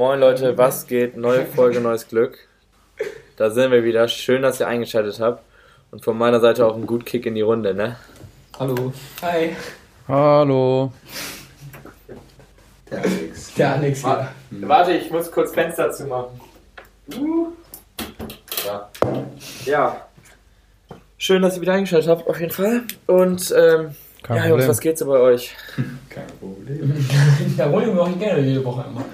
Moin Leute, was geht? Neue Folge, neues Glück. Da sind wir wieder. Schön, dass ihr eingeschaltet habt. Und von meiner Seite auch ein gut Kick in die Runde, ne? Hallo. Hi. Hallo. Der Alex. Der Alex, ja. Warte, ich muss kurz Fenster zumachen. Uh. Ja. ja. Schön, dass ihr wieder eingeschaltet habt, auf jeden Fall. Und, ähm, Kein ja, Jungs, was geht so bei euch? Kein Problem. Da wollen wir auch gerne jede Woche einmal.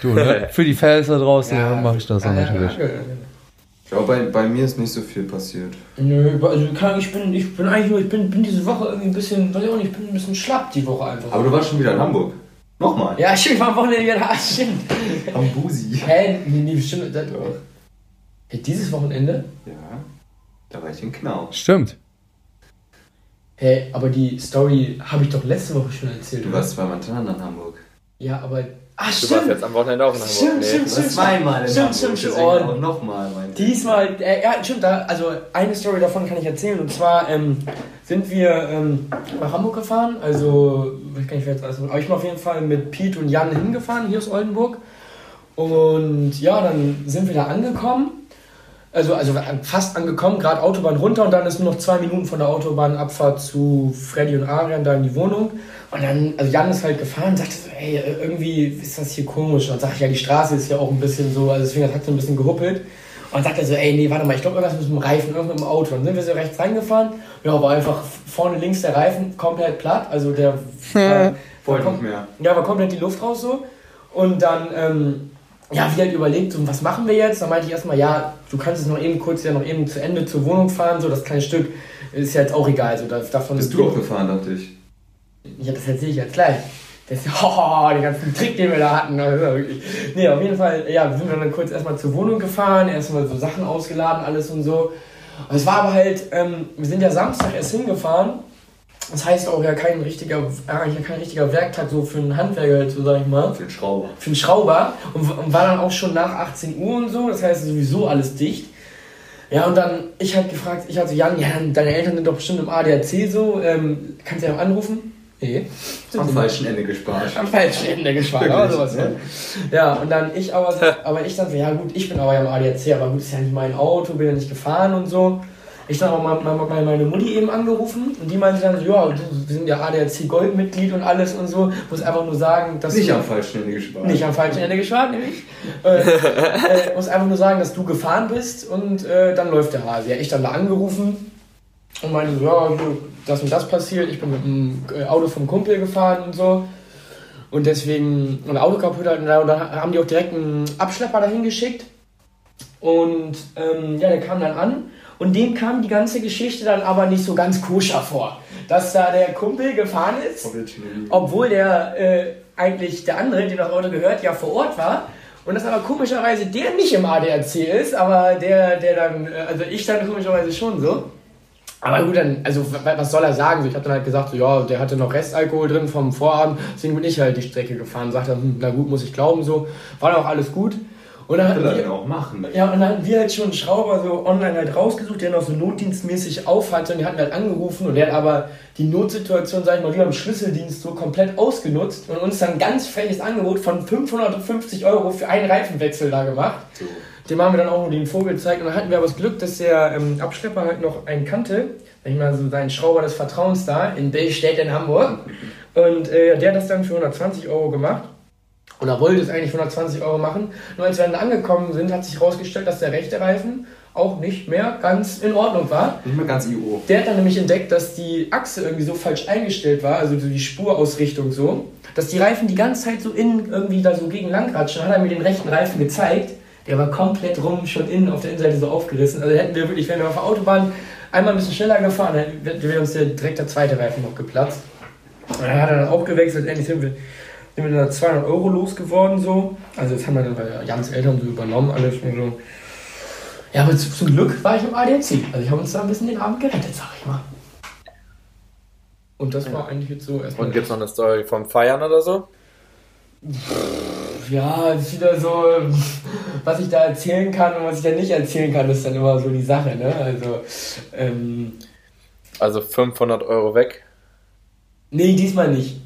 Du, ne? Für die Fans da draußen Ja. mache ich das dann Ja, natürlich. ja. Ich glaube, bei, bei mir ist nicht so viel passiert. Nö, also ich bin, ich bin eigentlich nur, ich bin, bin diese Woche irgendwie ein bisschen, weiß ich auch nicht, ich bin ein bisschen schlapp die Woche einfach. Aber du warst schon wieder in Hamburg. Nochmal. ja, stimmt, ich war am Wochenende wieder da, stimmt. Am Busi. Hä? Nee, nee, stimmt. Das, Doch. Hä, dieses Wochenende? Ja. Da war ich in Knau. Stimmt. Hä, aber die Story habe ich doch letzte Woche schon erzählt. Du oder? warst zweimal hintereinander in Hamburg. Ja, aber. Ah, Du warst stimmt! jetzt am Wochenende auch in Hamburg. Stimmt, Nee. stimmt, warst zweimal in Stimmt, Hamburg. stimmt, stimmt. auch nochmal. Diesmal, äh, ja, stimmt, da, also eine Story davon kann ich erzählen. Und zwar ähm, sind wir ähm, nach Hamburg gefahren. Also, ich weiß gar nicht, wer jetzt alles. Aber ich bin auf jeden Fall mit Pete und Jan hingefahren, hier aus Oldenburg. Und ja, dann sind wir da angekommen. Also, also fast angekommen, gerade Autobahn runter und dann ist nur noch zwei Minuten von der Autobahnabfahrt zu Freddy und Arian da in die Wohnung. Und dann, also Jan ist halt gefahren und sagte so, ey, irgendwie ist das hier komisch. Und dann sag ich, ja, die Straße ist ja auch ein bisschen so, also deswegen hat so ein bisschen gehuppelt. Und dann sagt er so, ey, nee, warte mal, ich glaube, irgendwas mit dem Reifen, irgendwas im Auto. Dann sind wir so rechts reingefahren. Ja, war einfach vorne links der Reifen komplett platt. Also der war, Wollte war nicht mehr. ja, war komplett die Luft raus so. Und dann, ähm, ja, wir halt überlegt, so, was machen wir jetzt? Dann meinte ich erstmal, ja, du kannst es noch eben kurz ja noch eben zu Ende zur Wohnung fahren, so das kleine Stück ist ja jetzt auch egal. So, das, davon Bist du auch gefahren, dachte ich. ja, das erzähle ich jetzt gleich. Das ist oh, den ganzen Trick, den wir da hatten. Nee, auf jeden Fall, ja, wir sind dann kurz erstmal zur Wohnung gefahren, erstmal so Sachen ausgeladen, alles und so. Es war aber halt, ähm, wir sind ja Samstag erst hingefahren. Das heißt auch ja kein richtiger, eigentlich kein richtiger Werktag so für einen Handwerker, halt so sag ich mal Für den Schrauber. für einen Schrauber und, und war dann auch schon nach 18 Uhr und so, das heißt sowieso alles dicht. Ja, und dann, ich halt gefragt, ich hatte Jan, ja, deine Eltern sind doch bestimmt im ADAC so, ähm, kannst du ja anrufen? Nee. Am falschen Ende gespart. Am falschen Ende gespart, Wirklich, aber sowas. ja. Ja. und dann ich aber, so, aber ich dann so, ja gut, ich bin aber ja im ADAC, aber gut, ist ja nicht mein Auto, bin ja nicht gefahren und so. Ich dann auch mal, mal, meine Mutti eben angerufen und die meinte dann so, ja, du, wir sind ja ADAC Goldmitglied und alles und so. Muss einfach nur sagen, dass Nicht du, am falschen Ende gespart. nicht am falschen Ende gespart, nämlich. Äh, äh, muss einfach nur sagen, dass du gefahren bist und äh, dann läuft der Hase. Ja, ich dann da angerufen und meinte so, ja, das und das passiert. Ich bin mit dem äh, Auto vom Kumpel gefahren und so. Und deswegen, und Auto kaputt halt, und da haben die auch direkt einen Abschlepper dahin geschickt. Und ähm, ja, der kam dann an und dem kam die ganze Geschichte dann aber nicht so ganz koscher vor. Dass da der Kumpel gefahren ist obwohl der äh, eigentlich der andere, dem das Auto gehört, ja vor Ort war. Und das aber komischerweise der nicht im ADAC ist, aber der, der dann, äh, also ich dann komischerweise schon so. Aber gut, dann, also wa- was soll er sagen? Ich habe dann halt gesagt, so, ja, der hatte noch Restalkohol drin vom Vorabend, deswegen bin ich halt die Strecke gefahren. Sagt er, hm, na gut, muss ich glauben, so. War dann auch alles gut. Und dann hatten er wir, auch machen. ja, und dann hatten wir halt schon einen Schrauber so online halt rausgesucht, der noch so notdienstmäßig auf hatte. Und die hatten halt angerufen und der hat aber die Notsituation, sag ich mal, wie beim Schlüsseldienst so komplett ausgenutzt und uns dann ein ganz freches Angebot von 550 Euro für einen Reifenwechsel da gemacht. So. Dem haben wir dann auch nur den Vogel gezeigt und dann hatten wir aber das Glück, dass der ähm, Abschlepper halt noch einen kannte. Sag ich mal, so seinen Schrauber des Vertrauens da in Billstedt in Hamburg. Und äh, der hat das dann für 120 Euro gemacht. Und er wollte es eigentlich für 120 Euro machen. Nur als wir dann angekommen sind, hat sich herausgestellt, dass der rechte Reifen auch nicht mehr ganz in Ordnung war. Nicht mehr ganz IO. Der hat dann nämlich entdeckt, dass die Achse irgendwie so falsch eingestellt war, also so die Spurausrichtung so, dass die Reifen die ganze Zeit so innen irgendwie da so gegen lang ratschen. Dann hat er mir den rechten Reifen gezeigt. Der war komplett rum, schon innen auf der Innenseite so aufgerissen. Also hätten wir wirklich, wenn wir auf der Autobahn einmal ein bisschen schneller gefahren, dann wäre uns der, direkt der zweite Reifen noch geplatzt. Und dann hat er dann auch gewechselt. Endlich sind wir, sind wir dann 200 Euro losgeworden so. Also das haben wir dann bei Jans Eltern so übernommen alles und so. Ja, aber zu- zum Glück war ich im ADAC. Also ich habe uns da ein bisschen den Abend gerettet, sag ich mal. Und das war eigentlich jetzt so erstmal. Und gibt's noch eine Story vom Feiern oder so? Ja, ist wieder so, was ich da erzählen kann und was ich da nicht erzählen kann, ist dann immer so die Sache, ne? Also, ähm, Also 500 Euro weg. nee, diesmal nicht.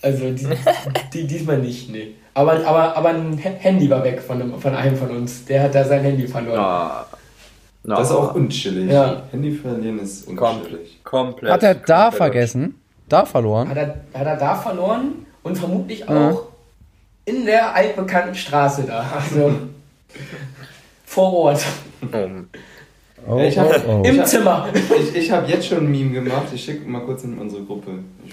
Also die, die, diesmal nicht, nee. Aber, aber, aber ein Handy war weg von einem, von einem von uns. Der hat da sein Handy verloren. Ah. No. Das ist auch unchillig. Ja. Handy verlieren ist unchillig. komplett. Hat er da komplett. vergessen? Da verloren? Hat er, hat er da verloren und vermutlich auch in der altbekannten Straße da. Also vor Ort. Oh, Ich hab- oh, oh. Im Zimmer. Ich, ich habe jetzt schon ein Meme gemacht. Ich schicke mal kurz in unsere Gruppe.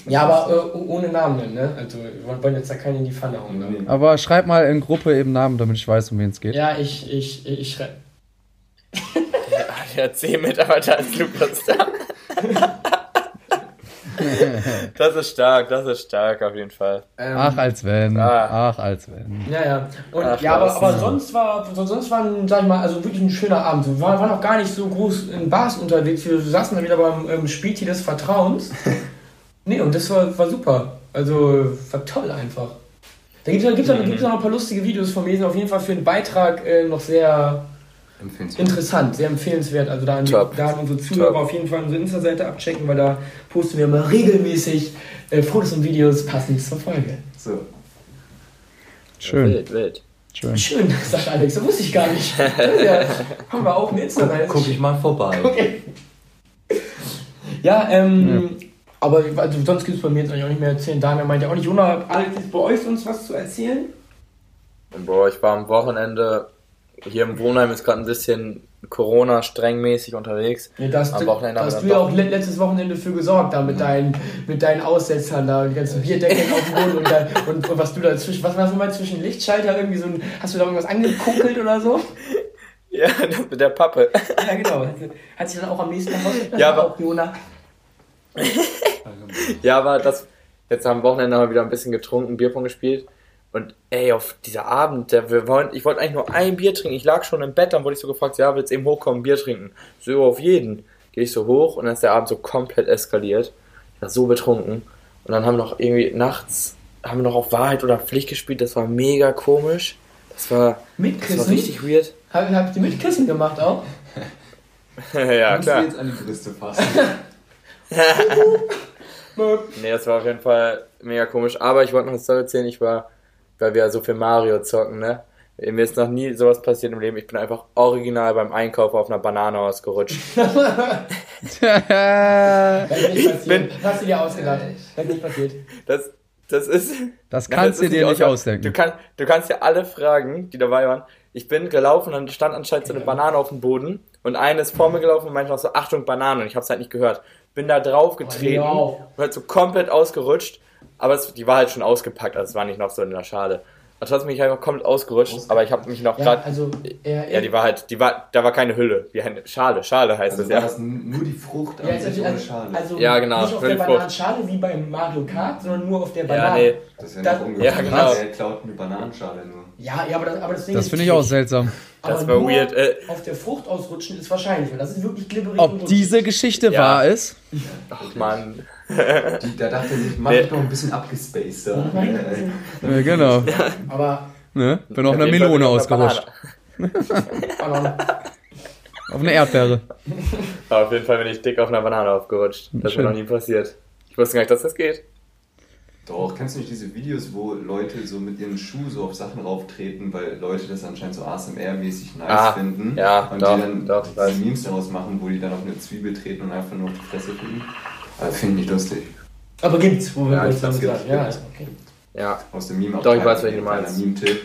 Ja, aber äh, ohne Namen ne? Also wir wollen jetzt da keinen in die Pfanne hauen. Ne? Nee. Aber schreib mal in Gruppe eben Namen, damit ich weiß, um wen es geht. Ja, ich, ich, ich schreibe. Der C-Mitarbeiter ist Lukas da. das ist stark, das ist stark auf jeden Fall. Ähm, Ach, als wenn. Ah. Ach, als wenn. Ja, ja. Und, Ach, ja, aber, aber sonst war, so- sonst war, sag ich mal, also wirklich ein schöner Abend. Wir waren, waren auch gar nicht so groß in Bars unterwegs. Wir saßen da wieder beim ähm, Spieltier des Vertrauens. nee, und das war, war super. Also, war toll einfach. Da gibt es gibt's, auch- gibt's auch noch ein paar lustige Videos von mir, die sind auf jeden Fall für den Beitrag äh, noch sehr. Interessant, sehr empfehlenswert. Also da, an die, Top. da an unsere Zuhörer Top. auf jeden Fall unsere Insta-Seite abchecken, weil da posten wir immer regelmäßig äh, Fotos und Videos passend zur Folge. So. Schön, Wild, wild. schön. Schön, sagt Alex, das wusste ich gar nicht. ja, haben wir auch eine Insta-Seite. Guck ich mal vorbei. Okay. Ja, ähm, aber also, sonst gibt es bei mir jetzt eigentlich auch nicht mehr erzählen. Daniel meinte auch nicht, Jona, Alex, ist bei euch sonst was zu erzählen? Boah, ich war am Wochenende hier im Wohnheim ist gerade ein bisschen Corona strengmäßig unterwegs. Ja, da hast, Am du- Wochenende da hast du ja auch le- letztes Wochenende für gesorgt, da mit deinen, mit deinen Aussetzern da, die ganzen Bierdeckeln auf dem Boden und, dann, und, und was du da zwischen, was war das nochmal zwischen Lichtschalter irgendwie so ein, hast du da irgendwas angekuckelt oder so? Ja, das mit der Pappe. Ja, genau. Hat sich dann auch am nächsten Tag? Ja, aber- auch Jona. Ja, aber das. Jetzt am Wochenende haben wir wieder ein bisschen getrunken, Bierpong gespielt. Und ey, auf dieser Abend, der, wir wollen, ich wollte eigentlich nur ein Bier trinken. Ich lag schon im Bett, dann wurde ich so gefragt, ja, willst du eben hochkommen, Bier trinken? So auf jeden. Gehe ich so hoch und dann ist der Abend so komplett eskaliert. Ich war so betrunken. Und dann haben wir noch irgendwie nachts, haben wir noch auf Wahrheit oder Pflicht gespielt. Das war mega komisch. Das war, Mit das war richtig weird. Hab, hab ich die mit Kissen gemacht auch? ja, klar. jetzt an die Brüste fassen. Nee, das war auf jeden Fall mega komisch. Aber ich wollte noch eine Story erzählen. Ich war, weil wir ja so viel Mario zocken, ne? Mir ist noch nie sowas passiert im Leben. Ich bin einfach original beim Einkauf auf einer Banane ausgerutscht. Das ist nicht passiert. bin- Hast du dir ausgedacht? Das ist nicht passiert. Das, das ist. Das kannst du dir nicht aus- ausdenken. Du, kann, du kannst ja alle fragen, die dabei waren. Ich bin gelaufen und dann stand anscheinend so eine Banane auf dem Boden und eine ist vor mir gelaufen und meinte noch so, Achtung, Banane. Und ich hab's halt nicht gehört. Bin da drauf getreten Oh, und halt so komplett ausgerutscht. Aber es, die war halt schon ausgepackt, also es war nicht noch so in der Schale. Aber trotzdem bin ich einfach komplett ausgerutscht, aber ich habe mich noch Ja, gerade. also, er, Ja, die war halt, die war, da war keine Hülle, wie eine Schale, Schale heißt Also es, war ja. das nur die Frucht an Ja, sich also, ohne also, Schale. also Ja, genau, nicht auf der. Bananenschale wie beim Mario Kart, sondern nur auf der Ja, Banane. nee. das ist ja das- noch ungefähr. ja, genau. Der klaut eine Bananenschale nur. Ja, ja, aber das, aber das Ding Das finde ich auch seltsam. Das Aber war nur weird, äh. Auf der Frucht ausrutschen ist wahrscheinlich, weil das ist wirklich glibberig. und Ob diese Geschichte Ja. wahr ist? Ach man. Die, da dachte er sich, mach ich noch ein bisschen abgespaced. Ja. Genau. Aber Ne? Bin auf einer Melone ich auf einer ausgerutscht. Auf eine Erdbeere. Aber auf jeden Fall bin ich dick auf einer Banane aufgerutscht. Das ist mir noch nie passiert. Ich wusste gar nicht, dass das geht. Doch, kennst du nicht diese Videos, wo Leute so mit ihren Schuh so auf Sachen rauftreten, weil Leute das anscheinend so ASMR-mäßig nice Ah, finden? ja, und doch, die dann doch, ich Memes daraus machen, wo die dann auf eine Zwiebel treten und einfach nur auf die Fresse fliegen. Aber finde ich nicht lustig. Aber gibt's, wo wir Ja, sagen. Ja, ist okay. Ja. Aus dem Meme Doch, ich weiß, welchen du meinst. Meme-Tipp.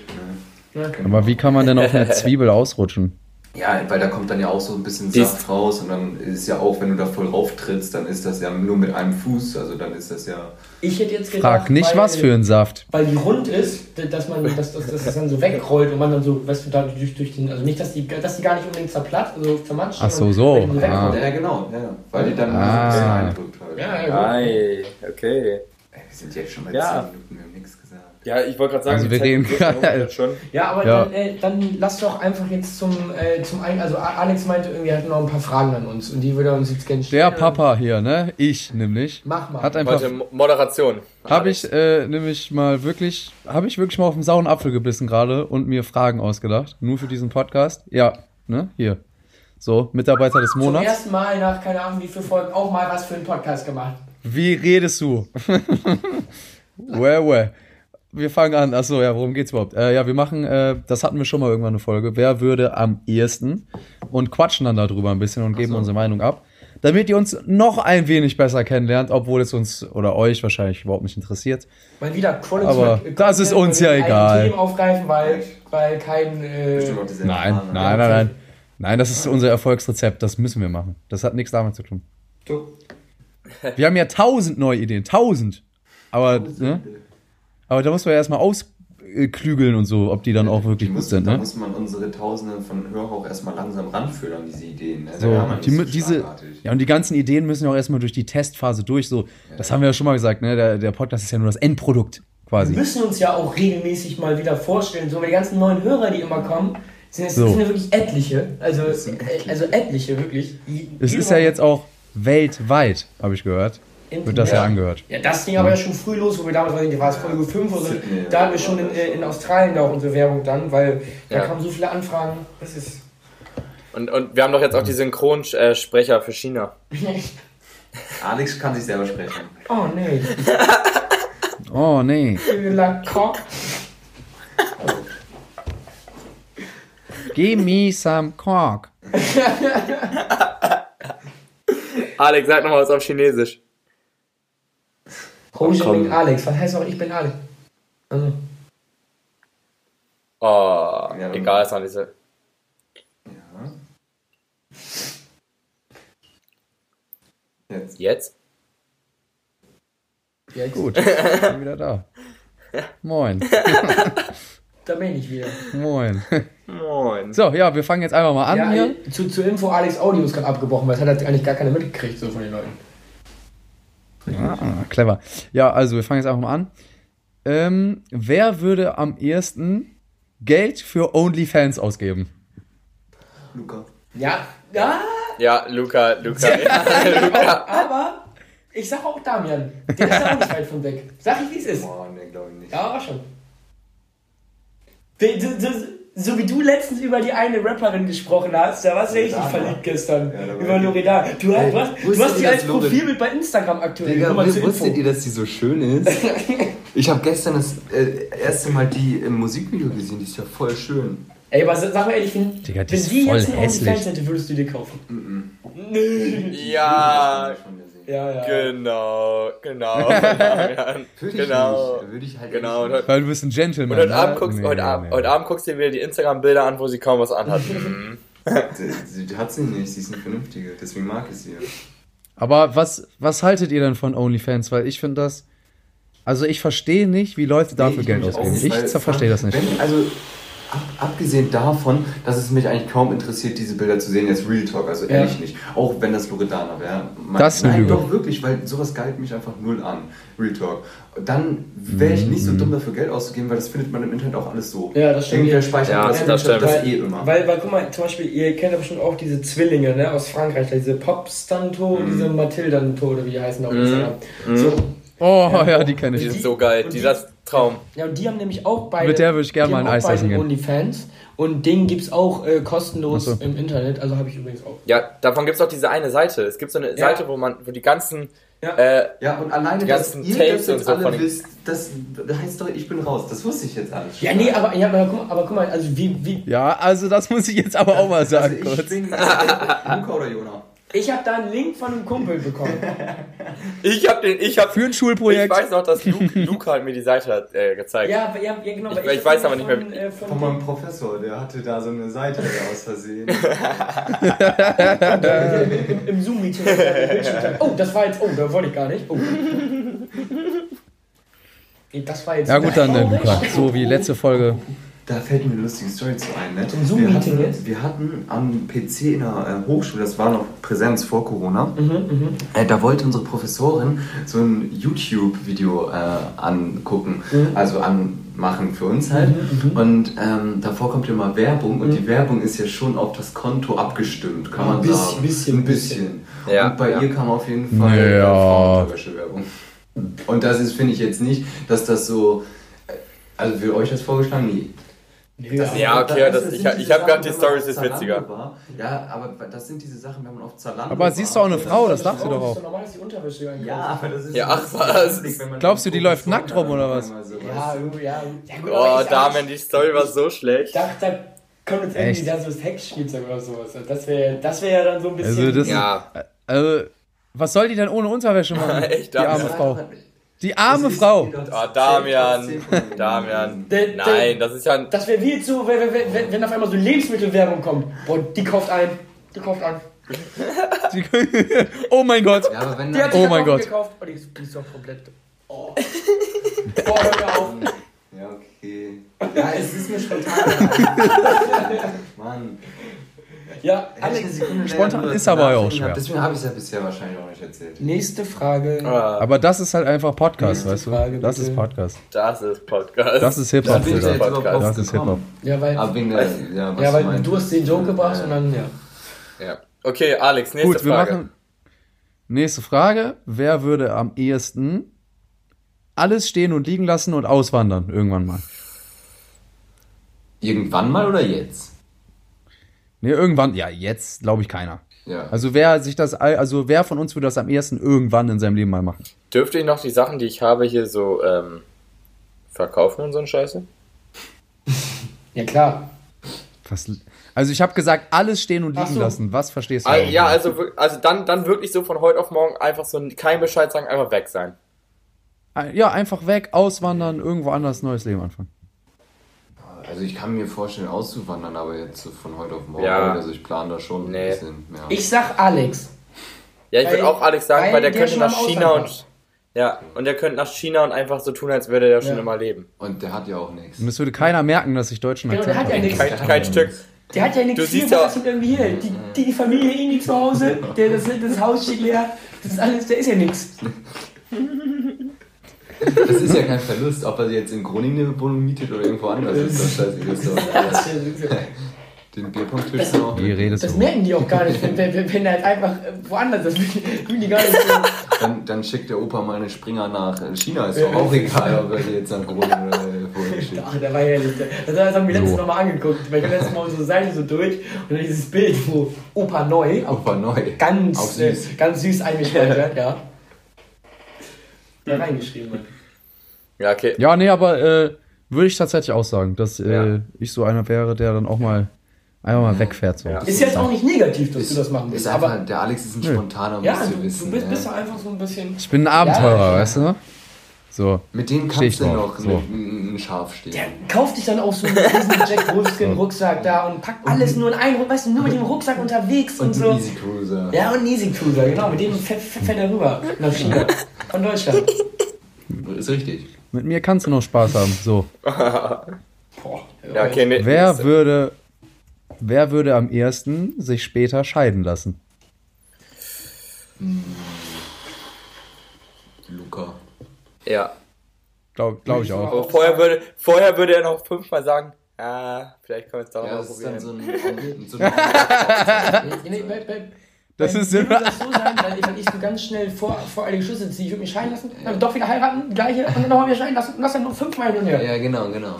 ne? Ja. Aber wie kann man denn auf eine Zwiebel ausrutschen? Ja, weil da kommt dann ja auch so ein bisschen Saft raus und dann ist ja auch, wenn du da voll rauftrittst, dann ist das ja nur mit einem Fuß, also dann ist das ja... Ich hätte jetzt gedacht, Frag nicht, weil, was für ein Saft. Weil die rund ist, dass man dass, dass, dass das dann so wegrollt und man dann so, weißt du, da durch, durch den, also nicht, dass die, dass die gar nicht unbedingt zerplatzt, also zermatscht. Ach so, sondern so. Ah. wegrollt. Ja, genau, ja, weil die dann Ah. so ein bisschen eindrückt halt. Ja, ja, Ei, okay. Ey, wir sind jetzt schon bei Ja. 10 Minuten, wir haben nichts gesagt. Ja, ich wollte gerade sagen, Also wir Zeit reden gerade- schon. Ja, aber Ja. Dann, äh, dann lass doch einfach jetzt zum, äh, zum einen, also Alex meinte irgendwie, er hat noch ein paar Fragen an uns und die würde er uns jetzt gerne stellen. Der Papa hier, ne? Ich nämlich. Mach mal. Hat einfach. Heute Mo- Moderation. Habe ich äh, nämlich mal wirklich, habe ich wirklich mal auf den sauren Apfel gebissen gerade und mir Fragen ausgedacht. Nur für diesen Podcast. Ja, ne? Hier. So, Mitarbeiter des Zum Monats. ersten Mal nach, keine Ahnung wie viele Folgen, auch mal was für einen Podcast gemacht. Wie redest du? Well, well. Wir fangen an. Achso, ja, worum geht's überhaupt? Äh, ja, wir machen, äh, das hatten wir schon mal irgendwann eine Folge. Wer würde am ehesten? Und quatschen dann darüber ein bisschen und geben so. unsere Meinung ab. Damit ihr uns noch ein wenig besser kennenlernt, obwohl es uns oder euch wahrscheinlich überhaupt nicht interessiert. Mal wieder Quality Aber Content, das ist uns ja weil wir egal. Themen aufgreifen, weil, weil kein. Äh, Nein, ne? nein, nein, nein. Nein, das ist unser Erfolgsrezept. Das müssen wir machen. Das hat nichts damit zu tun. Du. Wir haben ja tausend neue Ideen. Tausend. Aber, ne? Aber da muss man ja erstmal ausklügeln und so, ob die dann auch wirklich Die gut muss, sind, Da ne? muss man unsere Tausenden von Hörer auch erstmal langsam ranführen, diese Ideen. Ne? So, die, so diese, ja, und die ganzen Ideen müssen ja auch erstmal durch die Testphase durch. So, das haben wir ja schon mal gesagt, ne? Der, der Podcast ist ja nur das Endprodukt, wir quasi. müssen uns ja auch regelmäßig mal wieder vorstellen, so weil die ganzen neuen Hörer, die immer kommen, sind es So. sind ja wirklich etliche. Also, also etliche, wirklich. Die- Es ist ja jetzt auch weltweit, habe ich gehört. Wird das ja, Ja. angehört. Ja, das ging aber ja schon früh los, wo wir damals, weiß ich nicht, war es Folge 5 oder so, da hatten wir schon in, äh, in Australien da auch unsere Werbung dann, weil da kamen so viele Anfragen. Das ist. Und, und wir haben doch jetzt auch die Synchronsprecher für China. Alex kann sich selber sprechen. oh nee. Oh, nee. La Coq. Give me some cork. Alex, sag noch mal was auf Chinesisch. Chi komm. Minh Alex. Was heißt auch, ich bin Alex? Also, Oh, Ja, egal, ist noch nicht so. Ja. Jetzt. Jetzt? jetzt. Gut, ich bin wieder da. Moin. Da bin ich wieder. Moin. Moin. So, ja, wir fangen jetzt einfach mal an ja, hier. zu, zur Info, Alex Audio ist gerade abgebrochen, weil es hat eigentlich gar keiner mitgekriegt, so von den Leuten. Ah, clever. Ja, also wir fangen jetzt einfach mal an. Ähm, wer würde am ehesten Geld für OnlyFans ausgeben? Luca. Ja, ja, Ja, Luca, Luca. Luca. aber ich sag auch Damian. Der ist auch nicht weit von weg. Sag ich, wie es ist. Boah, ne, glaube ich nicht. Ja, war schon. Du- du- So wie du letztens über die eine Rapperin gesprochen hast, da warst du richtig verliebt gestern. Ja, über Loredana. Du, Ey, du hast, du hast die als Profilbild bei Instagram aktuell. Digga, wusstet Info. ihr, dass die so schön ist? Ich habe gestern das äh, erste Mal die im Musikvideo gesehen, die ist ja voll schön. Ey, aber sag mal ehrlich, wenn, Digga, die wenn ist die voll jetzt einen hässlich. OnlyFans hätte, würdest du dir kaufen? Ja, Von der sehen. Ja, ja. genau, genau. Würde ich Nicht. Würde ich halt Genau, nicht. Weil du bist ein Gentleman. Und heute ne? Abend, guckst, Nee, heute, nee, Abend, nee. heute Abend guckst du dir wieder die Instagram-Bilder an, wo sie kaum was anhat. Sie, sie hat sie nicht, sie ist eine vernünftige, deswegen mag ich sie. Aber was, was haltet ihr denn von OnlyFans? Weil ich finde das. Also ich verstehe nicht, wie Leute dafür Nee, ich Geld ausgeben. weil- Ich verstehe das nicht. Wenn, also, abgesehen davon, dass es mich eigentlich kaum interessiert, diese Bilder zu sehen, jetzt Real Talk, also Ja. ehrlich nicht. Auch wenn das Loredana wäre. Das ist eine Nein, Lüge. doch wirklich, weil sowas galt mich einfach null an. Real Talk. Dann wäre ich nicht so dumm dafür Geld auszugeben, weil das findet man im Internet auch alles so. Ja, das stimmt. Irgendwer speichert Ja, das, das stimmt. das Weil, eh immer. weil, weil, guck mal, zum Beispiel, ihr kennt ja bestimmt auch diese Zwillinge ne, aus Frankreich, diese Popstanto, Mhm. diese Mathildanto oder wie die heißen auf Instagram. So, Oh ja, die kenne Die ich. sind so geil, Und dieser Traum. ja, und die haben nämlich auch beide. Mit der würde ich gerne die mal ein Eis essen gehen. OnlyFans und den gibt's auch äh, kostenlos so. im Internet, also habe ich übrigens auch. Ja, davon gibt es auch diese eine Seite. Es gibt so eine Seite, wo man, wo die ganzen, Ja. äh, ja, und alleine, Die dass ganzen ihr Tapes das jetzt und so von alle wisst, das, das heißt doch, ich bin raus. Das wusste ich jetzt alles schon. Ja, nee, aber, ja, aber, guck, mal- aber guck mal, also wie, wie, Ja, also das muss ich jetzt aber auch mal sagen also ich kurz. bin Luca oder Jona. Ich habe da einen Link von einem Kumpel bekommen. ich hab den, ich hab, Für ein ich Schulprojekt. weiß noch, dass Luke, Luke halt mir die Seite hat, äh, gezeigt. ja, ja, ja, genau. Ich- ich hab weiß aber nicht mehr, von, äh, von, Von meinem Professor, der hatte da so eine Seite aus Versehen. im, Bildschirm gesagt, oh, das war jetzt, oh, da wollte ich gar nicht. Oh. Das war jetzt. Ja gut, dann traurig. Luca. So wie letzte Folge. Da fällt mir eine lustige Story zu ein. Ne? Zum Zoom-Meeting wir, jetzt? hatten, wir hatten am PC in der äh, Hochschule, das war noch Präsenz vor Corona, Mhm, äh, da wollte unsere Professorin so ein YouTube-Video äh, angucken, Mhm. also anmachen für uns halt. Und ähm, davor kommt immer Werbung und die Werbung ist ja schon auf das Konto abgestimmt, kann Ein man bisschen, sagen. bisschen, ein bisschen. Ja, und bei ja. ihr kam auf jeden Fall Ja. äh, Frauenunterwäsche-Werbung. Und das ist, finde ich jetzt nicht, dass das so. äh, Also für euch das vorgeschlagen? Nee. Ja, Ja, okay, das das- ich- ich hab grad Sachen, die auf ist Zalando witziger. War. Ja, aber das sind diese Sachen, wenn man auf Zalando Aber siehst du auch eine. Frau, das darfst du doch auch. ist doch normal, dass die Unterwäsche einkaufen. Ja, aber das ist Ja, ach, was? eklig, wenn man Glaubst du, die läuft nackt rum, oder was? Ja, irgendwie, ja. ja gut, Oh, ich- Damian, die Story war so schlecht. Da, da kommt jetzt irgendwie Echt? dann so das Hexspielzeug oder sowas. Das wäre das wär ja dann so ein bisschen. Also das- Ja, Also, was soll die denn ohne Unterwäsche machen? Echt, die arme. Frau. Die arme ist Frau. Ah, 10 Damian. von 10 von denen Damian. Nein, das ist ja ein. Das wäre wie so, wenn, wenn, wenn, wenn auf einmal so Lebensmittelwerbung kommt. Boah, die kauft ein. Die kauft ein. Die, oh mein Gott. Ja, aber wenn Die hat Oh sich mein Kartoffeln Gott. gekauft. Oh, die ist, die ist doch komplett. Oh. Boah, hör auf. Ja, okay. Ja, es ist mir spontan. Mann. Ja, Alex. Spontan ist aber auch schwer. Deswegen habe ich es ja bisher wahrscheinlich auch nicht erzählt. Nächste Frage. Ah, Aber das ist halt einfach Podcast, Nächste weißt du? Frage, Das bitte. ist Podcast. Das ist Podcast. Das ist Da Hip-Hop, bin ich Digga. jetzt Digga. überhaupt drauf Das ist gekommen. Ja, weil, Aber wegen der, ja, ja, weil meinst. du hast den Joke gebracht Ja. und dann, ja. Ja. Okay, Alex, nächste Gut, wir Frage. machen. Nächste Frage. Wer würde am ehesten alles stehen und liegen lassen und auswandern irgendwann mal? Irgendwann mal oder jetzt? Nee, irgendwann, ja, jetzt glaube ich keiner. Ja. Also wer sich das, all- also wer von uns würde das am ehesten irgendwann in seinem Leben mal machen? Dürfte ich noch die Sachen, die ich habe, hier so ähm, verkaufen und so ein Scheiße? Ja, klar. Was, also ich habe gesagt, alles stehen und liegen so. lassen. Was verstehst du? Ah, ja, also, also dann, dann wirklich so von heute auf morgen einfach so kein Bescheid sagen, einfach weg sein. Ja, einfach weg, auswandern, irgendwo anders neues Leben anfangen. Also ich kann mir vorstellen, auszuwandern, aber jetzt so von heute auf morgen. Ja. Also ich plane da schon Nee. ein bisschen. Ja. Ich sag Alex. Ja, ich würde auch Alex sagen, weil weil, der der könnte schon nach China und. Ja, und der könnte nach China und einfach so tun, als würde der schon Ja. immer leben. Und der hat ja auch nichts. Und es würde keiner merken, dass ich deutschen Genau, der Akzent hat ja habe. nichts. Kein, kein Stück. Der hat ja nichts Du hier, siehst was irgendwie hier. Die, die, die Familie irgendwie zu Hause, der, das, das Haus steht leer. Das ist alles, der ist ja nichts. Das ist ja kein Verlust, ob er jetzt in Groningen eine Wohnung mietet oder irgendwo anders. ist das scheißegal. Ist doch- Den Bierpunkt Das- noch. Wie redest Das merken die auch gar nicht, wenn, wenn, wenn er halt einfach äh, woanders ist. Fühlen die gar nicht so. Dann, dann schickt der Opa mal einen Springer nach China. Ist doch auch egal, ob er die jetzt nach Groningen oder wohin schickt. Ach, der war herrlich. Das, das haben wir letztens So. nochmal angeguckt. Weil ich letztes Mal unsere Seite so durch und dann dieses Bild, wo Opa neu, Opa neu. Auch ganz, äh, süß. ganz süß eingespeichert, ja. Da reingeschrieben hat. Ja, okay. Ja, nee, aber äh, würde ich tatsächlich auch sagen, dass äh, Ja. ich so einer wäre, der dann auch mal einfach mal wegfährt. So. Ja. Ist jetzt auch nicht negativ, dass du das machen willst. Ist einfach, Aber der Alex ist ein spontaner, ja, musst du, du wissen. du bist, ja. bist einfach so ein bisschen. Ich bin ein Abenteurer, weißt du? So. Mit dem kannst du drauf, noch so. mit einem Schaf stehen. Der kauft sich dann auch so einen riesen Jack Wolfskin Rucksack da und packt alles nur in einen Rucksack, weißt du, nur mit dem Rucksack unterwegs und, Und so. ein Easy Cruiser. Ja, und Easy Cruiser, genau, mit dem fährt, fährt er rüber nach China. Von Deutschland. Ist richtig. Mit mir kannst du noch Spaß haben. So. Boah, Ja, okay, nee, Wer würde, wer würde am ersten sich später scheiden lassen? Luca. Ja. Glaube glaub ich auch. Aber vorher würde, vorher würde er noch fünfmal sagen, ah, vielleicht können wir es doch Ja, mal das ist dann probieren. so ein. So ein Nee, bei, bei, Das bei ist immer- würde das so sein, weil ich, weil ich so ganz schnell vor, voreilige Schlüsse ziehe. Ich würde mich scheiden lassen, dann doch wieder heiraten, gleiche, und dann nochmal wieder scheiden lassen und das dann noch fünfmal hin und her. ja, genau, genau.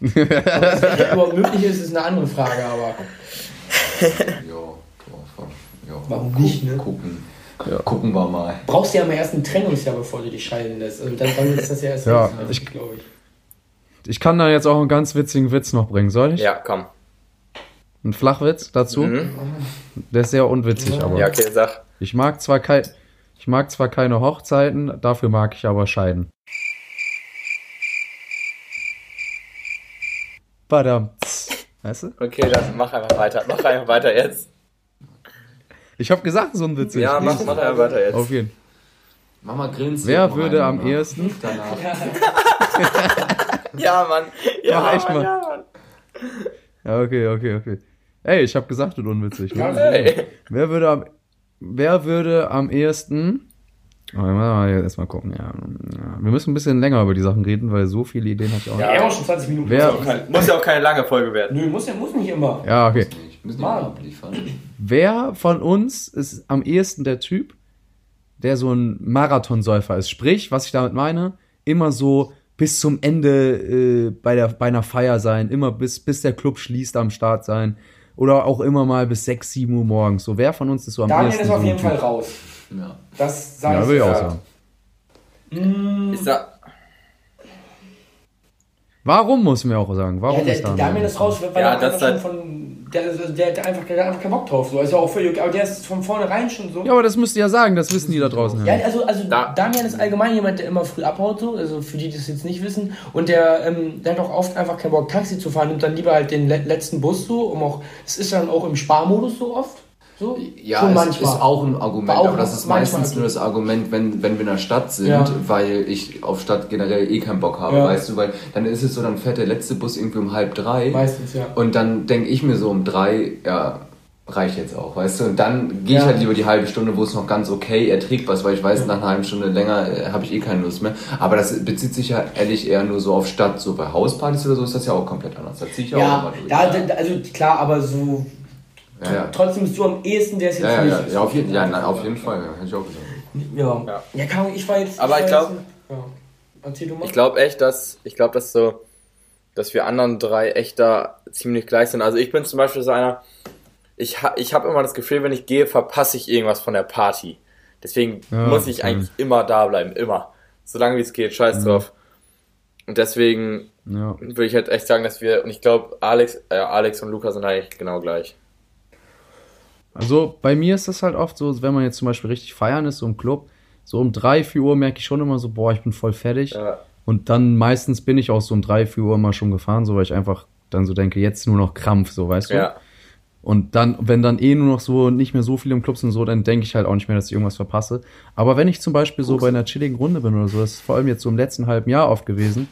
Ob das überhaupt möglich ist, ist eine andere Frage, aber. Jo, doch, jo. Warum nicht, ne? Gucken. Gucken wir mal. Brauchst du ja mal erst ein Trennungsjahr, bevor du dich scheiden lässt. Also dann, dann ist das ja erst Ja, ich- glaube ich. Ich kann da jetzt auch einen ganz witzigen Witz noch bringen. Soll ich? Ja, komm. Ein Flachwitz dazu? Mhm. Der ist sehr unwitzig, aber Ja, okay, sag. ich mag zwar kein, ich mag zwar keine Hochzeiten, dafür mag ich aber Scheiden. Badam. Weißt du? Okay, dann mach einfach weiter. Mach einfach weiter jetzt. Ich habe gesagt, so ein Witz. Ja, mach, mach einfach weiter jetzt. Auf jeden Mama grinst. Wer würde einen am nach. ehesten- Danach. Ja, Mann. Ja, Mach echt Mann, mal. Ja, Mann. Ja, okay, okay, okay. Ey, ich habe gesagt, du unwitzig. Ja, Ne? Ey. Wer würde am, wer würde am ehesten. Oh, mal erstmal gucken, ja. ja. Wir müssen ein bisschen länger über die Sachen reden, weil so viele Ideen habe ich auch Ja, nicht. haben auch schon 20 Minuten. Wer- Muss ja auch kein- Muss ja auch keine lange Folge werden. Nö, muss ja muss nicht immer. Ja, okay. Nicht Mann. mal abliefern. Wer von uns ist am ehesten der Typ, der so ein Marathonsäufer ist? Sprich, was ich damit meine, immer so bis zum Ende äh, bei, der, bei einer Feier sein, immer bis, bis der Club schließt am Start sein. Oder auch immer mal bis 6, 7 Uhr morgens. So, wer von uns ist so am Daniel ehesten ist auf so jeden Typ? Fall raus. Ja. Das sage Ja, ich will ich auch sagen. Mm, Ich sag, Warum muss mir auch sagen? Ja, Warum der, ist der Daniel? Damian ist raus, weil Ja, er das halt- von. Der, der, der, einfach, der hat einfach keinen Bock drauf. So. Ist ja auch völlig, aber der ist von vornherein schon so. Ja, aber das müsst ihr ja sagen, das wissen die da draußen. Ja, Ja, also, also Da- Damian ist allgemein jemand, der immer früh abhaut, so, also für die, die das jetzt nicht wissen. Und der, ähm, der hat auch oft einfach keinen Bock, Taxi zu fahren, nimmt dann lieber halt den le letzten Bus so, um auch. Es ist dann auch im Sparmodus so oft. So. Ja, Schon es manchmal. ist auch ein Argument, auch aber das ist meistens nur das Argument, wenn, wenn wir in der Stadt sind, Ja. weil ich auf Stadt generell eh keinen Bock habe, Ja. weißt du, weil dann ist es so, dann fährt der letzte Bus irgendwie um halb drei Meistens, ja. und dann denke ich mir so um drei, ja, reicht jetzt auch, weißt du, und dann gehe ich Ja. halt lieber die halbe Stunde, wo es noch ganz okay erträgbar ist, weil ich weiß, nach einer halben Stunde länger äh, habe ich eh keine Lust mehr, aber das bezieht sich ja ehrlich eher nur so auf Stadt, so bei Hauspartys oder so ist das ja auch komplett anders, da ziehe ich ja, auch Ja, immer durch. da, also klar, aber so. Ja, ja. Trotzdem bist du am ehesten, der es jetzt Ja, ja, nicht ja, ist. ja, auf jeden, ja, na, auf jeden Fall, ja, hätte ich auch gesagt. Ja. Ja. Ja, kann, ich war jetzt. Aber ich jetzt- glaub- Ja. Erzähl du mal. ich glaube echt, dass, ich glaube, dass so, dass wir anderen drei echt da ziemlich gleich sind. Also ich bin zum Beispiel so einer, ich, ha, ich habe immer das Gefühl, wenn ich gehe, verpasse ich irgendwas von der Party. Deswegen Ja, muss ich okay. eigentlich immer da bleiben, immer. Solange wie es geht, scheiß drauf. Und deswegen ja. würde ich halt echt sagen, dass wir, und ich glaube, Alex, äh, Alex und Luca sind eigentlich genau gleich. Also bei mir ist das halt oft so, wenn man jetzt zum Beispiel richtig feiern ist, so im Club, so um 3, 4 Uhr merke ich schon immer so, boah, ich bin voll fertig. Ja. Und dann meistens bin ich auch so um 3, 4 Uhr immer schon gefahren, so weil ich einfach dann so denke, jetzt nur noch Krampf, so weißt du. Ja. Und dann, wenn dann eh nur noch so nicht mehr so viele im Club sind, so, dann denke ich halt auch nicht mehr, dass ich irgendwas verpasse. Aber wenn ich zum Beispiel so bei einer chilligen Runde bin oder so, das ist vor allem jetzt so im letzten halben Jahr oft gewesen,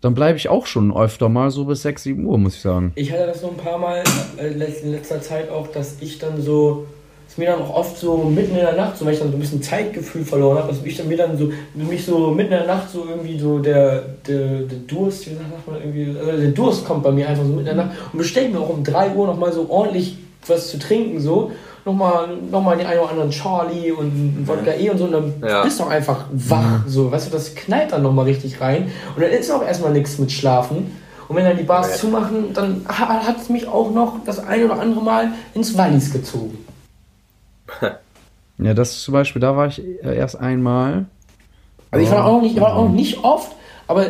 dann bleibe ich auch schon öfter mal so bis 6, 7 Uhr, muss ich sagen. Ich hatte das so ein paar Mal äh, in letzter Zeit auch, dass ich dann so, dass mir dann auch oft so mitten in der Nacht, so weil ich dann so ein bisschen Zeitgefühl verloren habe, dass ich dann mir dann so, mich so mitten in der Nacht so irgendwie so der, der, der Durst, wie sagt man irgendwie, also der Durst kommt bei mir einfach so mitten in der Nacht und bestelle mir auch um 3 Uhr nochmal so ordentlich was zu trinken, so. Nochmal, nochmal den einen oder anderen Charlie und Wodka E und so, und dann Ja. bist du auch einfach wach, so, weißt du, das knallt dann nochmal richtig rein. Und dann ist auch erstmal nichts mit Schlafen. Und wenn dann die Bars Ja. zumachen, dann hat es mich auch noch das ein oder andere Mal ins Wallis gezogen. Ja, das zum Beispiel, da war ich äh, erst einmal. Also ich war auch nicht, ich war auch nicht oft, aber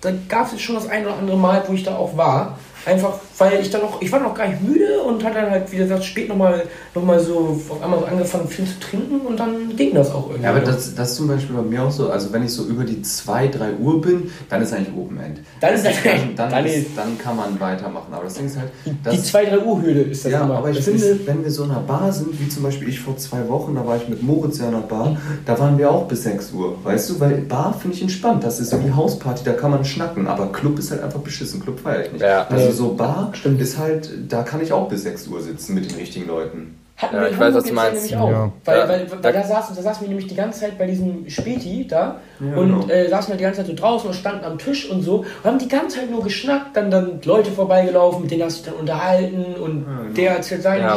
da gab es schon das ein oder andere Mal, wo ich da auch war. Einfach, weil ich dann noch, ich war noch gar nicht müde und hatte dann halt, wie gesagt, spät nochmal noch mal so auf einmal so angefangen viel zu trinken und dann ging das auch irgendwie. Ja, aber das, das ist zum Beispiel bei mir auch so, also wenn ich so über die 2, 3 Uhr bin, dann ist eigentlich Open End. Dann ist dann, eigentlich- dann, dann ist, dann kann man weitermachen. Aber das Ding ist halt, die das, 2-3 Uhr Hürde ist das ja, immer. aber ich das finde, ist, wenn wir so in einer Bar sind, wie zum Beispiel ich vor zwei Wochen, da war ich mit Moritz ja in einer Bar, da waren wir auch bis 6 Uhr, weißt du, weil Bar finde ich entspannt, das ist so wie Hausparty, da kann man schnacken, aber Club ist halt einfach beschissen, Club feiere ich nicht. Ja. Also Nee. So Bar Stimmt. ist halt, da kann ich auch bis 6 Uhr sitzen mit den richtigen Leuten. Hatten Ja, wir ich weiß, was du meinst. Nämlich auch. Ja. Weil, Ja. weil, weil da, saßen, da saßen wir nämlich die ganze Zeit bei diesem Späti da Ja, und genau. äh, saßen wir die ganze Zeit so draußen und standen am Tisch und so und haben die ganze Zeit nur geschnackt, dann dann Leute vorbeigelaufen, mit denen hast du dann unterhalten und genau. der erzählt seine Ja.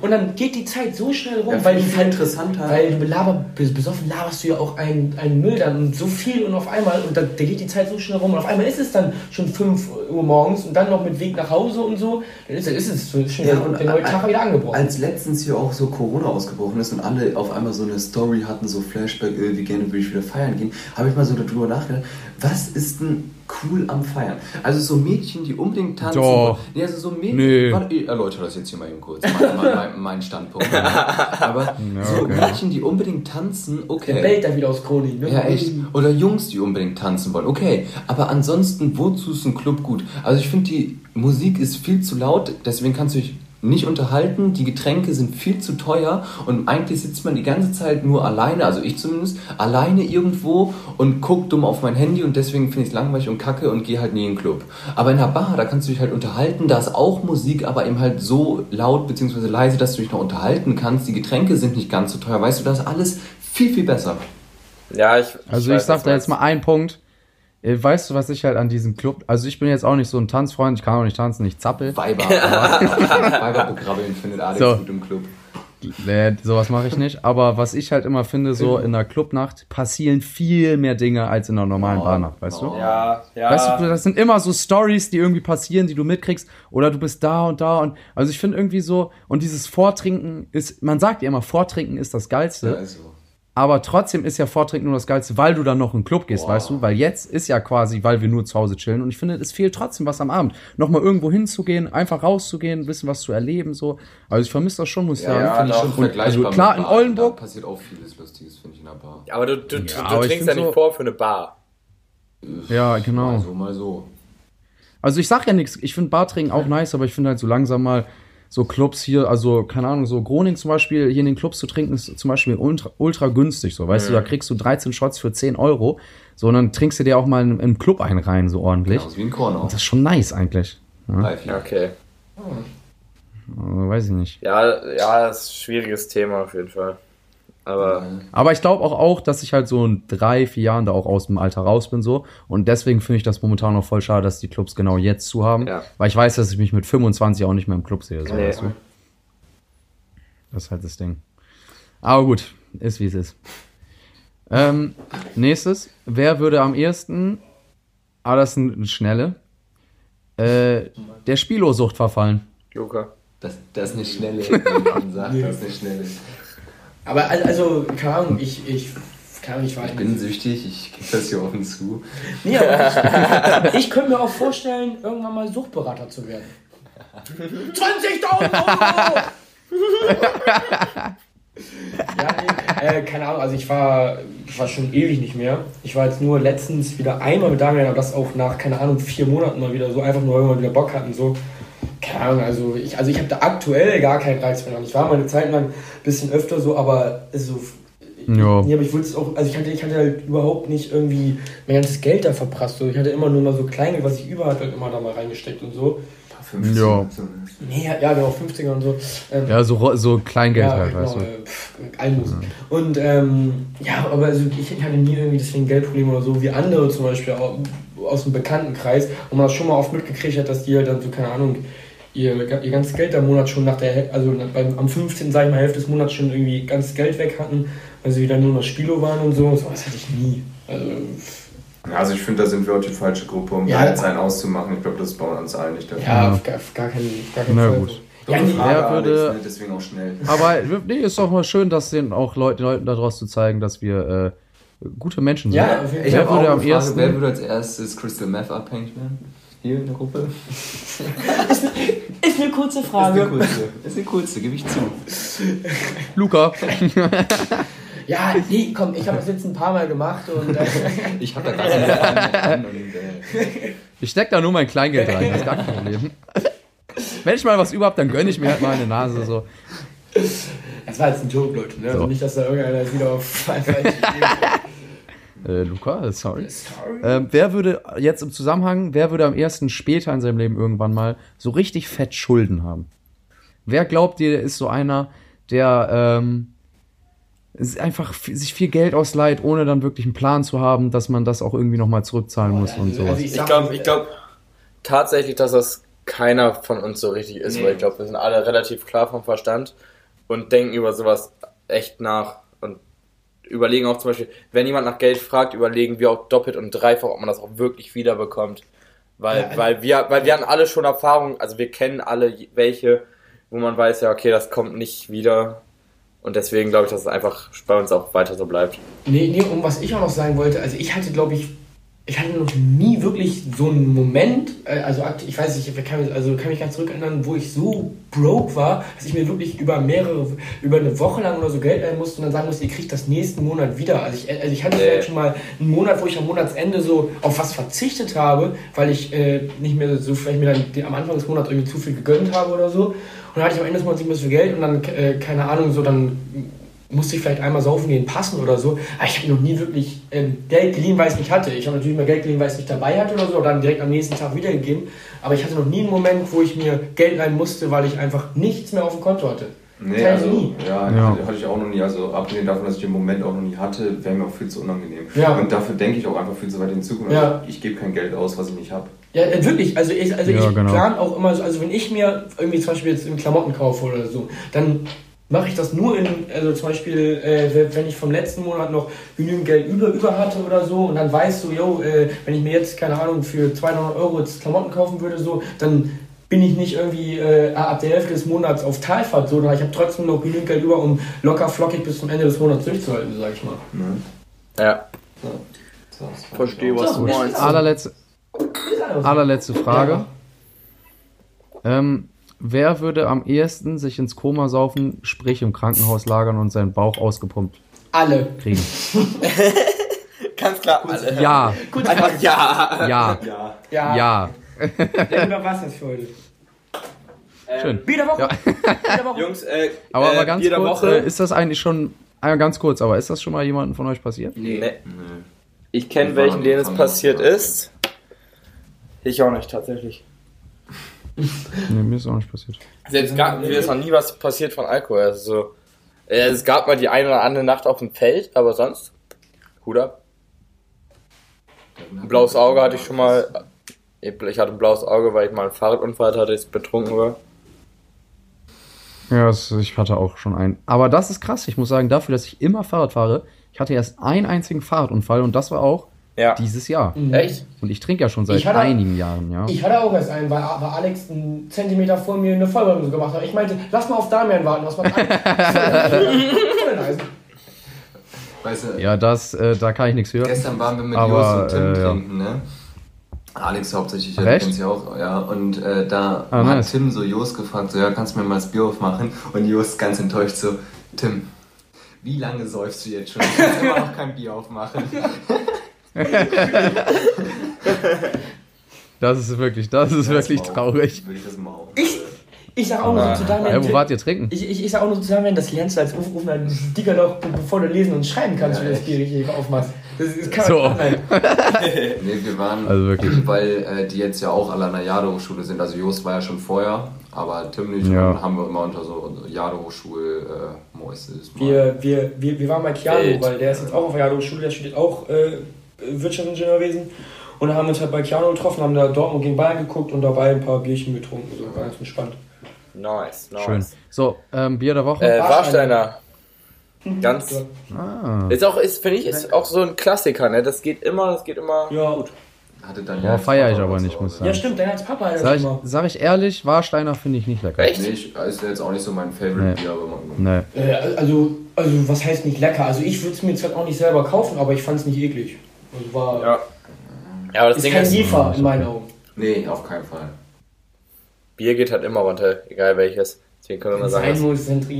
Und dann geht die Zeit so schnell rum, Ja, weil du viel halt interessanter. weil du belaber, bes- besoffen laberst du ja auch einen, einen Müll dann und so viel und auf einmal und da, da geht die Zeit so schnell rum und auf einmal ist es dann schon 5 Uhr morgens und dann noch mit Weg nach Hause und so, dann ist, ist es schon Ja, der, und der neue Tag wieder angebrochen. Als letztens hier auch so Corona ausgebrochen ist und alle auf einmal so eine Story hatten, so Flashback, äh, wie gerne würde ich wieder feiern gehen, habe ich mal so darüber nachgedacht, was ist denn cool am Feiern? Also so Mädchen, die unbedingt tanzen. Doch. Nee, also so Mädchen. Nee. Warte, ich erläutere das jetzt hier mal eben kurz, mein, mein, mein, Standpunkt. Aber so okay. Mädchen, die unbedingt tanzen, okay. Der bellt da wieder aus Chronik. Ne? Ja, echt. Oder Jungs, die unbedingt tanzen wollen. Okay, aber ansonsten, wozu ist ein Club gut? Also ich finde, die Musik ist viel zu laut, deswegen kannst du dich nicht unterhalten, die Getränke sind viel zu teuer und eigentlich sitzt man die ganze Zeit nur alleine, also ich zumindest, alleine irgendwo und guckt dumm auf mein Handy und deswegen finde ich es langweilig und kacke und gehe halt nie in den Club. Aber in der Bar, da kannst du dich halt unterhalten, da ist auch Musik, aber eben halt so laut bzw. leise, dass du dich noch unterhalten kannst. Die Getränke sind nicht ganz so teuer, weißt du, das ist alles viel, viel besser. Ja, ich. Also ich weiß, sag da jetzt mal einen Punkt. Äh, Weißt du, was ich halt an diesem Club, also ich bin jetzt auch nicht so ein Tanzfreund, ich kann auch nicht tanzen, ich zappel. Weiber. Weiber begrabbeln findet Alex So. gut im Club. Nee, sowas mache ich nicht. Aber was ich halt immer finde, so in der Clubnacht passieren viel mehr Dinge als in einer normalen Oh, Barnacht, weißt du? oh. Ja, ja. Weißt du, das sind immer so Stories, die irgendwie passieren, die du mitkriegst, oder du bist da und da und also ich finde irgendwie so und dieses Vortrinken ist, man sagt ja immer, Vortrinken ist das geilste, Also, aber trotzdem ist ja Vortrinken nur das geilste, weil du dann noch in den Club gehst, Boah. weißt du, weil jetzt ist ja quasi, weil wir nur zu Hause chillen und ich finde, es fehlt trotzdem was am Abend, nochmal irgendwo hinzugehen, einfach rauszugehen, ein bisschen was zu erleben, so, also ich vermisse das schon, muss ich ja, sagen. finde ich schon Und, vergleichbar. also klar, in Bar. Oldenburg- Da passiert auch vieles Lustiges, finde ich, in der Bar. aber du, du, du, Ja, du aber trinkst ja nicht so- vor für eine Bar. Ja, genau. Mal so, mal so. Also ich sag ja nichts, ich finde Bartrinken auch nice, aber ich finde halt so langsam mal so Clubs hier, also keine Ahnung, so Groning zum Beispiel, hier in den Clubs zu trinken, ist zum Beispiel ultra, ultra günstig, so, weißt du, da kriegst du 13 Shots für 10 Euro, so, und dann trinkst du dir auch mal im, im Club einen rein, so ordentlich. Genau, wie ein Korn auch. Das ist schon nice eigentlich. Ja, ja. Okay. also, weiß ich nicht. Ja, ja, das ist ein schwieriges Thema auf jeden Fall. Aber Aber ich glaube auch, auch, dass ich halt so in drei, vier Jahren da auch aus dem Alter raus bin, so. Und deswegen finde ich das momentan noch voll schade, dass die Clubs genau jetzt zu haben. Ja. Weil ich weiß, dass ich mich mit 25 auch nicht mehr im Club sehe, so, Nee. weißt du. Das ist halt das Ding. Aber gut, ist wie es ist. Ähm, nächstes, wer würde am ehesten, ah, das ist eine schnelle, äh, der Spiellosucht verfallen? Luca. Das, das ist eine schnelle, man sagt, das ist eine schnelle. Aber al- also, keine Ahnung, ich, ich, Ahnung, ich war Ich bin süchtig, ich gebe das hier offen zu. Nee, aber ich, ich könnte mir auch vorstellen, irgendwann mal Suchtberater zu werden. 20.000 Euro! ja, nee, äh, keine Ahnung, also ich war, ich war schon ewig nicht mehr. Ich war jetzt nur letztens wieder einmal mit Damian, aber das auch nach, keine Ahnung, vier Monaten mal wieder so, einfach nur, weil wir wieder Bock hatten, so. Keine Ahnung, also ich, also ich habe da aktuell gar keinen Reiz mehr. Ich war mal eine Zeit lang ein bisschen öfter so, aber so Ja. Nee, aber ich wollte es auch, also ich hatte, ich hatte halt überhaupt nicht irgendwie mein ganzes Geld da verprasst. So. Ich hatte immer nur mal so Kleingeld, was ich über hatte, halt immer da mal reingesteckt und so. 15, Ja. so, ne? Nee, ja, genau, 50er und so. Ähm, Ja, so, so Kleingeld ja, halt, genau, weißt du. äh, Almosen. Und ähm, ja, aber also ich hatte nie irgendwie deswegen Geldprobleme oder so, wie andere zum Beispiel au- aus dem Bekanntenkreis, wo man das schon mal oft mitgekriegt hat, dass die halt dann so, keine Ahnung, ihr, ihr ganzes Geld am Monat schon nach der, also beim, am 15. sag ich mal, Hälfte des Monats schon irgendwie ganzes Geld weg hatten, weil sie wieder nur noch Spilo waren und so. So was hatte ich nie. Also, Ja, Also ich finde, da sind wir auch die falsche Gruppe, um Ja. ja. einen auszumachen. Ich glaube, das ist bei uns allen nicht der Fall. ja, auf gar, auf gar keinen, gar keinen Na Fall. gut. Ja, Frage, Wer würde- Alex, ne? deswegen auch schnell. Aber nee, ist doch mal schön, dass den auch Leuten, Leuten daraus zu zeigen, dass wir äh, gute Menschen sind. Ja, Ich Wer Fall. habe würde auch am Frage, ersten- wer würde als erstes Crystal Meth abhängig werden? Hier in der Gruppe? Ist eine kurze Ist eine Frage. kurze, ist eine kurze, gebe ich zu. Luca. Ja, nee, komm, ich habe das jetzt ein paar Mal gemacht und äh, Ich habe da gar keine äh, Ich steck da nur mein Kleingeld rein, das ist gar kein Problem. Wenn ich mal was über hab, dann gönn ich mir halt mal eine Nase so. das war jetzt ein Joke, Leute. Ne? Also So. nicht, dass da irgendeiner wieder auf falsche Äh, Luca, sorry. Sorry. Ähm, wer würde jetzt im Zusammenhang, wer würde am ersten später in seinem Leben irgendwann mal so richtig fett Schulden haben? Wer glaubt ihr, ist so einer, der ähm, einfach sich viel Geld ausleiht, ohne dann wirklich einen Plan zu haben, dass man das auch irgendwie nochmal zurückzahlen muss und sowas? Also ich glaube ich glaub tatsächlich, dass das keiner von uns so richtig ist, Nee. weil ich glaube, wir sind alle relativ klar vom Verstand und denken über sowas echt nach überlegen auch zum Beispiel, wenn jemand nach Geld fragt, überlegen wir auch doppelt und dreifach, ob man das auch wirklich wiederbekommt. Weil, Ja, also- weil wir, weil wir hatten alle schon Erfahrungen, also wir kennen alle welche, wo man weiß, ja, okay, das kommt nicht wieder. Und deswegen glaube ich, dass es einfach bei uns auch weiter so bleibt. Nee, nee, um was ich auch noch sagen wollte, also ich hatte, glaube ich, ich hatte noch nie wirklich so einen Moment, äh, also ich weiß nicht, ich kann, also kann mich ganz zurückerinnern, wo ich so broke war, dass ich mir wirklich über mehrere, über eine Woche lang oder so Geld leihen musste und dann sagen musste, ihr kriegt das nächsten Monat wieder. Also ich, also ich hatte Nee. vielleicht schon mal einen Monat, wo ich am Monatsende so auf was verzichtet habe, weil ich äh, nicht mehr so, vielleicht mir dann am Anfang des Monats irgendwie zu viel gegönnt habe oder so. Und dann hatte ich am Ende des Monats nicht mehr so viel Geld und dann, äh, keine Ahnung, so dann musste ich vielleicht einmal saufen gehen, passen oder so. Aber ich habe noch nie wirklich ähm, Geld geliehen, weil ich es nicht hatte. Ich habe natürlich mal Geld geliehen, weil ich es nicht dabei hatte oder so, und dann direkt am nächsten Tag wiedergegeben. Aber ich hatte noch nie einen Moment, wo ich mir Geld leihen musste, weil ich einfach nichts mehr auf dem Konto hatte. Nee, Das also, nie. ja, Ja. Hatte, ich auch noch nie. Also abgesehen davon, dass ich den Moment auch noch nie hatte, wäre mir auch viel zu unangenehm. Ja. Und dafür denke ich auch einfach viel zu weit in die Zukunft. Ja. Also, ich gebe kein Geld aus, was ich nicht habe. Ja, äh, wirklich. Also ich, also Ja, ich genau. plane auch immer so, also wenn ich mir irgendwie zum Beispiel jetzt einen Klamotten kaufe oder so, dann mache ich das nur in, also zum Beispiel, äh, wenn ich vom letzten Monat noch genügend Geld über, über hatte oder so und dann weißt du, yo, äh, wenn ich mir jetzt, keine Ahnung, für 200 Euro jetzt Klamotten kaufen würde, so, dann bin ich nicht irgendwie äh, ab der Hälfte des Monats auf Talfahrt, so, sondern ich habe trotzdem noch genügend Geld über, um locker flockig bis zum Ende des Monats durchzuhalten, sag ich mal. Ja, So. Verstehe, was So, du meinst. Allerletzte, allerletzte Frage. Ähm, wer würde am ehesten sich ins Koma saufen, sprich im Krankenhaus lagern und seinen Bauch ausgepumpt Alle. kriegen? Ganz klar, alle. Ja, Gut, Einfach ja. ja, Ja. ja. ja. Dann über was das für heute? Schön. Bier der Woche. Ja. Bier der Woche. Jungs, äh, Aber, äh, aber ganz Bier kurz, Woche. äh, ist das eigentlich schon, äh, ganz kurz, aber ist das schon mal jemandem von euch passiert? nee. Nee. Ich kenne welchen, denen es passiert ist. Ich auch nicht, tatsächlich. Nee, mir ist auch nicht passiert. Selbst gab mir ist noch nie was passiert von Alkohol. Also so, äh, es gab mal die eine oder andere Nacht auf dem Feld, aber sonst. Hut ab. Ein blaues Auge hatte ich schon mal. Ich hatte ein blaues Auge, weil ich mal einen Fahrradunfall hatte, ich betrunken war. Ja, ich hatte auch schon einen. Aber das ist krass. Ich muss sagen, dafür, dass ich immer Fahrrad fahre, ich hatte erst einen einzigen Fahrradunfall und das war auch Ja. dieses Jahr. Echt? Und ich trinke ja schon seit Ich hatte- einigen Jahren, ja. Ich hatte auch erst einen, weil, weil Alex einen Zentimeter vor mir eine Vollbremse gemacht hat. Ich meinte, lass mal auf Damian warten, was man. Weißt du, Ja, das, äh, da kann ich nichts hören. Gestern waren wir mit Aber, Jos und Tim äh, ja. trinken, ne? Alex hauptsächlich, ja, kennst ja auch, ja. Und äh, da Ah, hat nice. Tim so Jos gefragt, so, ja, kannst du mir mal das Bier aufmachen? Und Jos ganz enttäuscht so, Tim, wie lange säufst du jetzt schon? Du kannst immer noch kein Bier aufmachen. Das ist wirklich, das ist wirklich Das Maul. traurig. Ich das. Ich sag auch nur so zu Damian. Ja, wo wart ihr trinken? Ich, ich, ich sag auch nur zu Damian, das lernst du als Rufrufner dicker noch, bevor du lesen und schreiben kannst, wie du das Bier richtig aufmachst. Das, das kann So. sein. Nee, wir waren, Also wirklich. weil äh, die jetzt ja auch alle an der Jade-Hochschule sind. Also Jos war ja schon vorher, aber Tim nicht. Ja. Und dann haben wir immer unter so Jade-Hochschul äh, Mäuses. Wir, wir, wir, wir waren bei Wild. weil der ist jetzt auch auf der Jado-Schule, der studiert auch äh, Wirtschaftsingenieurwesen. Und dann haben wir uns halt bei Keanu getroffen, haben da Dortmund gegen Bayern geguckt und dabei ein paar Bierchen getrunken. So, ganz entspannt. Nice, nice. Schön. So, ähm, Bier der Woche. Äh, Warsteiner. Warsteiner. Ganz. Ja, ah. Ist auch, ist, finde ich, ist auch so ein Klassiker, ne? Das geht immer, das geht immer ja. gut. Hatte dann Boah, feier ich aber nicht, muss ich ja sagen. stimmt, der als Papa halt Sag ich, immer. sag ich ehrlich, Warsteiner finde ich nicht lecker. Echt? Nee, ich, ist jetzt auch nicht so mein Favorite Nee. Bier, aber man, Nee. Äh, also, also, was heißt nicht lecker? Also, ich würde es mir jetzt halt auch nicht selber kaufen, aber ich fand es nicht eklig. Also, war. Ja. Ja, aber das ist Ding kein ist, Jefer in meinen Augen. Nee, auf keinen Fall. Bier geht halt immer runter, egal welches. Deswegen können wir Wenn mal sagen,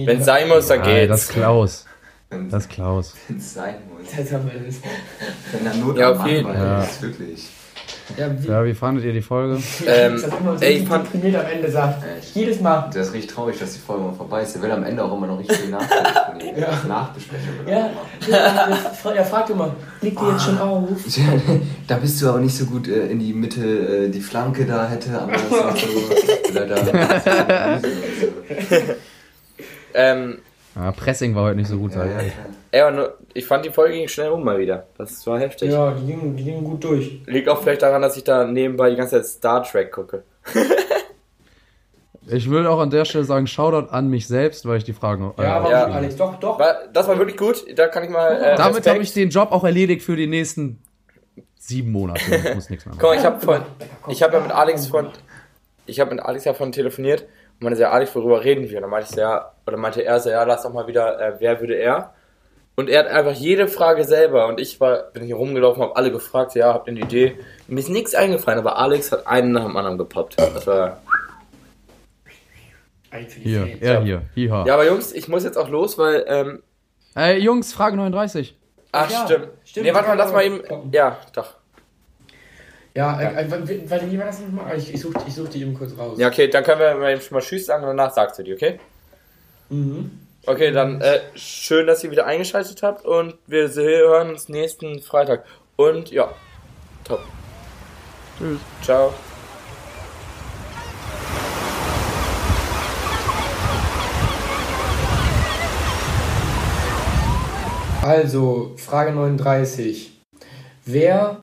wenn es sein muss, dann Ey, geht's. das ist Klaus. Wenn Das ist Klaus. es sein muss. Das haben wir das. Wenn er Not Ja, am auf jeden Mann Fall. war, Ja. das ist wirklich. Ja, wie, Ja, wie fandet ihr die Folge? Ähm, das immer ey, ich fand- deprimiert am Ende sagt. Echt? Jedes Mal. Der ist richtig traurig, dass die Folge mal vorbei ist. Der will am Ende auch immer noch richtig viel nachdenken. Ja. Er Ja, ja das er fragt immer, liegt ihr jetzt schon auf? Da bist du auch nicht so gut äh, in die Mitte, äh, die Flanke da hätte, aber das ist auch so. Er da. Ähm, Ja, Pressing war heute nicht so gut, Ja, ja, ey, nur, ich fand die Folge ging schnell um mal wieder. Das war heftig. Ja, die gingen, die gingen gut durch. Liegt auch vielleicht daran, dass ich da nebenbei die ganze Zeit Star Trek gucke. Ich will auch an der Stelle sagen, Shoutout an mich selbst, weil ich die Fragen. äh, Ja, aber Ja. Alex, doch, doch. War, das war wirklich gut. Da kann ich mal. Äh, Damit habe ich den Job auch erledigt für die nächsten sieben Monate. Ich muss nichts mehr machen. mal, ich habe von, ich habe ja mit Alex von, ich habe mit Alex ja von telefoniert und meinte so, ja, Alex, worüber reden wir? Und dann meinte ich so, ja, oder meinte er so, ja, lass doch mal wieder, äh, wer würde er? Und er hat einfach jede Frage selber und ich war, bin hier rumgelaufen, habe alle gefragt, ja, habt ihr eine Idee? Mir ist nichts eingefallen, aber Alex hat einen nach dem anderen gepoppt. Das war, Hier, er hier, hier. ja, aber Jungs, ich muss jetzt auch los, weil, ähm, Ey, Jungs, Frage 39. ach, Ja, stimmt. stimmt, Nee, warte mal, lass mal eben, ja, doch. Ja, äh, äh, w- warte, wie war das nochmal? Ich, ich suche ich such die eben kurz raus. Ja, okay, dann können wir mal eben schon mal Tschüss sagen und danach sagst du die, okay? Mhm. Okay, dann äh, schön, dass ihr wieder eingeschaltet habt und wir hören uns nächsten Freitag. Und ja, top. Tschüss. Ciao. Also, Frage 39. Wer